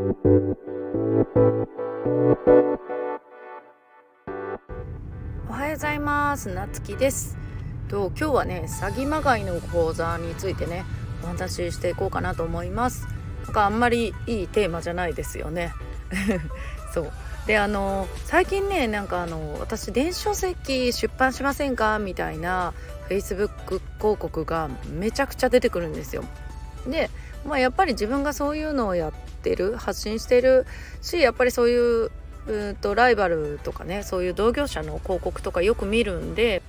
おはようございます。なつきです。と今日はね詐欺まがいの講座についてねお話ししていこうかなと思います。なんかあんまりいいテーマじゃないですよね。そう。であの最近ねなんかあの私電子書籍出版しませんかみたいな Facebook 広告がめちゃくちゃ出てくるんですよ。でまあやっぱり自分がそういうのをやってる発信してるしやっぱりそういううとライバルとかねそういう同業者の広告とかよく見るんで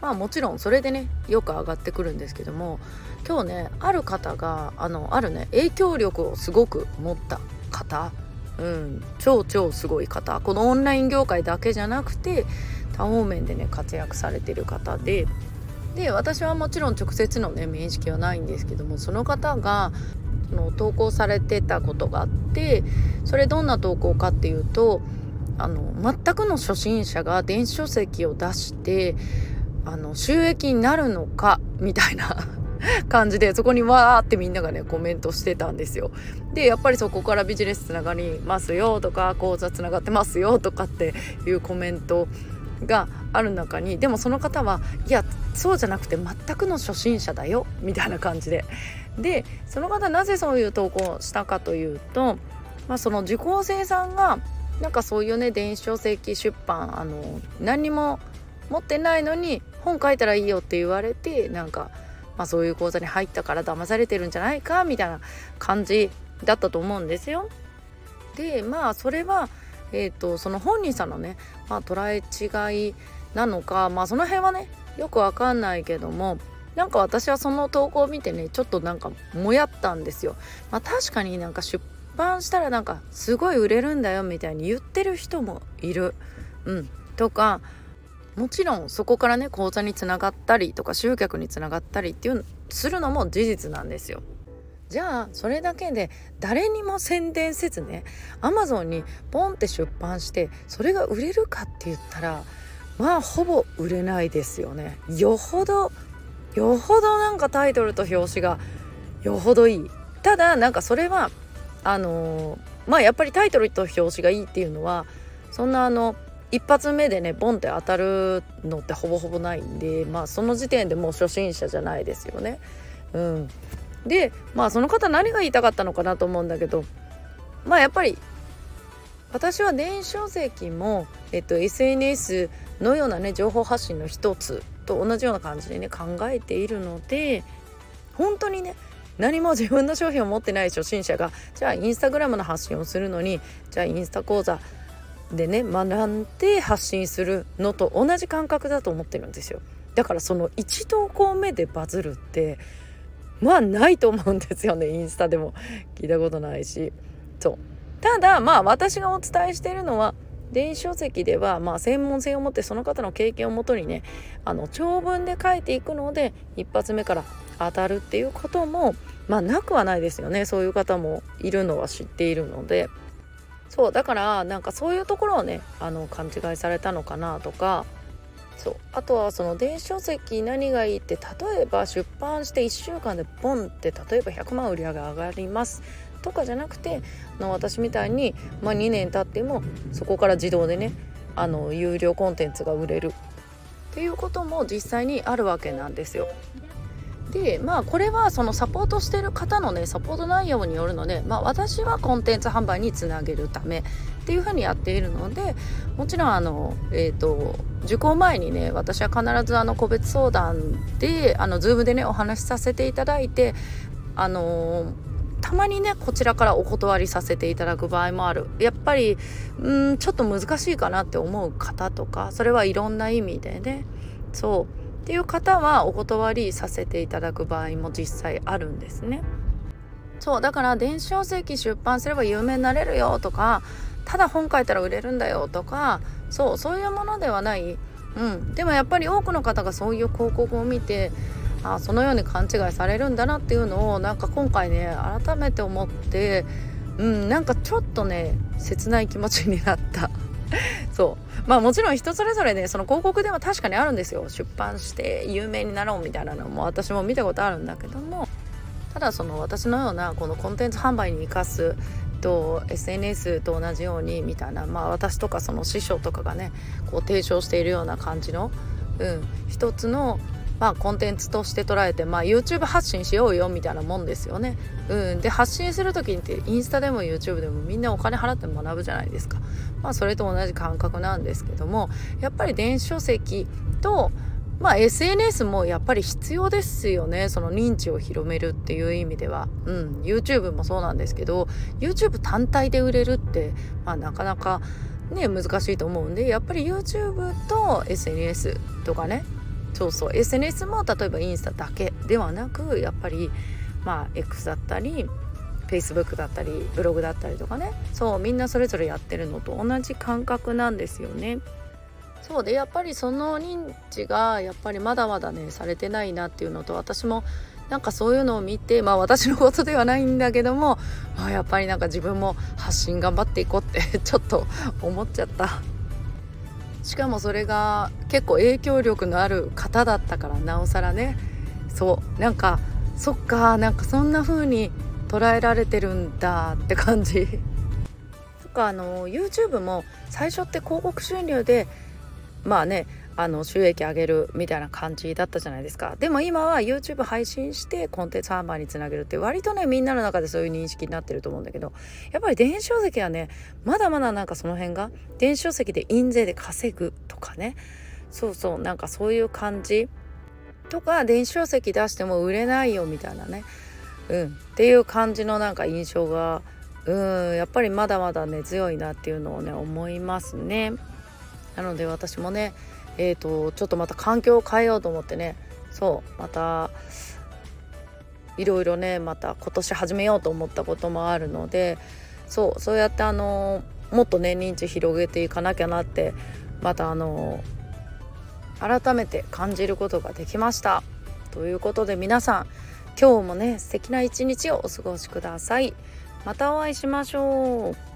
まあもちろんそれでねよく上がってくるんですけども今日ねある方があのあるね影響力をすごく持った方、うん、超超すごい方このオンライン業界だけじゃなくて多方面でね活躍されてる方でで私はもちろん直接のね面識はないんですけどもその方がの投稿されてたことがあってそれどんな投稿かっていうとあの全くの初心者が電子書籍を出してあの収益になるのかみたいな 感じでそこにわーってみんながねコメントしてたんですよ。でやっぱりそこからビジネスつながりますよとか講座つながってますよとかっていうコメントがある中にでもその方はいやそうじゃなくて全くの初心者だよみたいな感じででその方なぜそういう投稿をしたかというと、まあ、その受講生さんがなんかそういうね電子書籍出版あの何にも持ってないのに本書いたらいいよって言われてなんか、まあ、そういう講座に入ったから騙されてるんじゃないかみたいな感じだったと思うんですよ。でまあそれはえーと、その本人さんのね、まあ、捉え違いなのかまあその辺はねよくわかんないけどもなんか私はその投稿を見てねちょっとなんかもやったんですよ。まあ、確かになんか出版したらなんかすごい売れるんだよみたいに言ってる人もいる。うん、とかもちろんそこからね講座につながったりとか集客につながったりっていうするのも事実なんですよ。じゃあそれだけで誰にも宣伝せずねアマゾンにポンって出版してそれが売れるかって言ったらまあほぼ売れないですよねよほどよほどなんかタイトルと表紙がよほどいい。ただなんかそれはあのー、まあやっぱりタイトルと表紙がいいっていうのはそんなあの一発目でねボンって当たるのってほぼほぼないんでまあその時点でもう初心者じゃないですよね。うん、でまあその方何が言いたかったのかなと思うんだけどまあやっぱり私は電子書籍も、えっと、SNS のようなね情報発信の一つと同じような感じでね考えているので本当にね何も自分の商品を持ってない初心者がじゃあインスタグラムの発信をするのにじゃあインスタ講座でね学んで発信するのと同じ感覚だと思ってるんですよ。だからその1投稿目でバズるってまあないと思うんですよねインスタでも。聞いたことないし。そう。ただまあ私がお伝えしてるのは電子書籍ではまあ専門性を持ってその方の経験をもとにねあの長文で書いていくので一発目から当たるっていうこともまあなくはないですよね。そういう方もいるのは知っているので。そうだからなんかそういうところをねあの勘違いされたのかなとか。そうあとはその電子書籍何がいいって例えば出版して1週間でボンって例えば100万売り上げ上がります。とかじゃなくてあの私みたいに、まあ、2年経ってもそこから自動でねあの有料コンテンツが売れるっていうことも実際にあるわけなんですよ。でまあこれはそのサポートしてる方のねサポート内容によるので、まあ、私はコンテンツ販売につなげるためっていうふうにやっているのでもちろんあの、えーと、受講前にね私は必ずあの個別相談であの Zoom でねお話しさせていただいてあのたまにねこちらからお断りさせていただく場合もある。やっぱりうんちょっと難しいかなって思う方とかそれはいろんな意味でね。そう。っていう方はお断りさせていただく場合も実際あるんですね。そう。だから電子書籍出版すれば有名になれるよとかただ本書いたら売れるんだよとかそうそういうものではない、うん、でもやっぱり多くの方がそういう広告を見てあそのように勘違いされるんだなっていうのをなんか今回ね改めて思ってうんなんかちょっとね切ない気持ちになった。そう。まあもちろん人それぞれねその広告では確かにあるんですよ。出版して有名になろうみたいなのも私も見たことあるんだけども。ただその私のようなこのコンテンツ販売に生かすと SNS と同じようにみたいなまあ私とかその師匠とかがねこう提唱しているような感じの、うん、一つのまあ、コンテンツとして捉えて、まあ、YouTube 発信しようよみたいなもんですよね。うん、で発信する時ってインスタでも YouTube でもみんなお金払って学ぶじゃないですか。まあ、それと同じ感覚なんですけどもやっぱり電子書籍とまあ SNS もやっぱり必要ですよねその認知を広めるっていう意味では、うん、YouTube もそうなんですけど YouTube 単体で売れるって、まあ、なかなかね難しいと思うんでやっぱり YouTube と SNS とかねそうそう SNS も例えばインスタだけではなくやっぱりまあ X だったり Facebook だったりブログだったりとかねそうみんなそれぞれやってるのと同じ感覚なんですよね。そうでやっぱりその認知がやっぱりまだまだねされてないなっていうのと私もなんかそういうのを見てまあ私のことではないんだけどもあやっぱりなんか自分も発信頑張っていこうってちょっと思っちゃった。しかもそれが結構影響力のある方だったからなおさらね。そう。なんかそっかなんかそんな風に捉えられてるんだって感じ。そっかあの YouTube も最初って広告収入でまあねあの収益上げるみたいな感じだったじゃないですか。でも今は YouTube 配信してコンテンツ販売につなげるって割とねみんなの中でそういう認識になってると思うんだけどやっぱり電子書籍はねまだまだなんかその辺が電子書籍で印税で稼ぐとかね。そうそうなんかそういう感じ。とか電子書籍出しても売れないよみたいなね。うん。っていう感じのなんか印象がうん。やっぱりまだまだね強いなっていうのをね思いますね。なので私もねえーと、ちょっとまた環境を変えようと思ってねそうまたいろいろねまた今年始めようと思ったこともあるのでそうそうやってあのもっとね認知広げていかなきゃなってまたあの改めて感じることができました。ということで皆さん今日もね素敵な一日をお過ごしください。またお会いしましょう。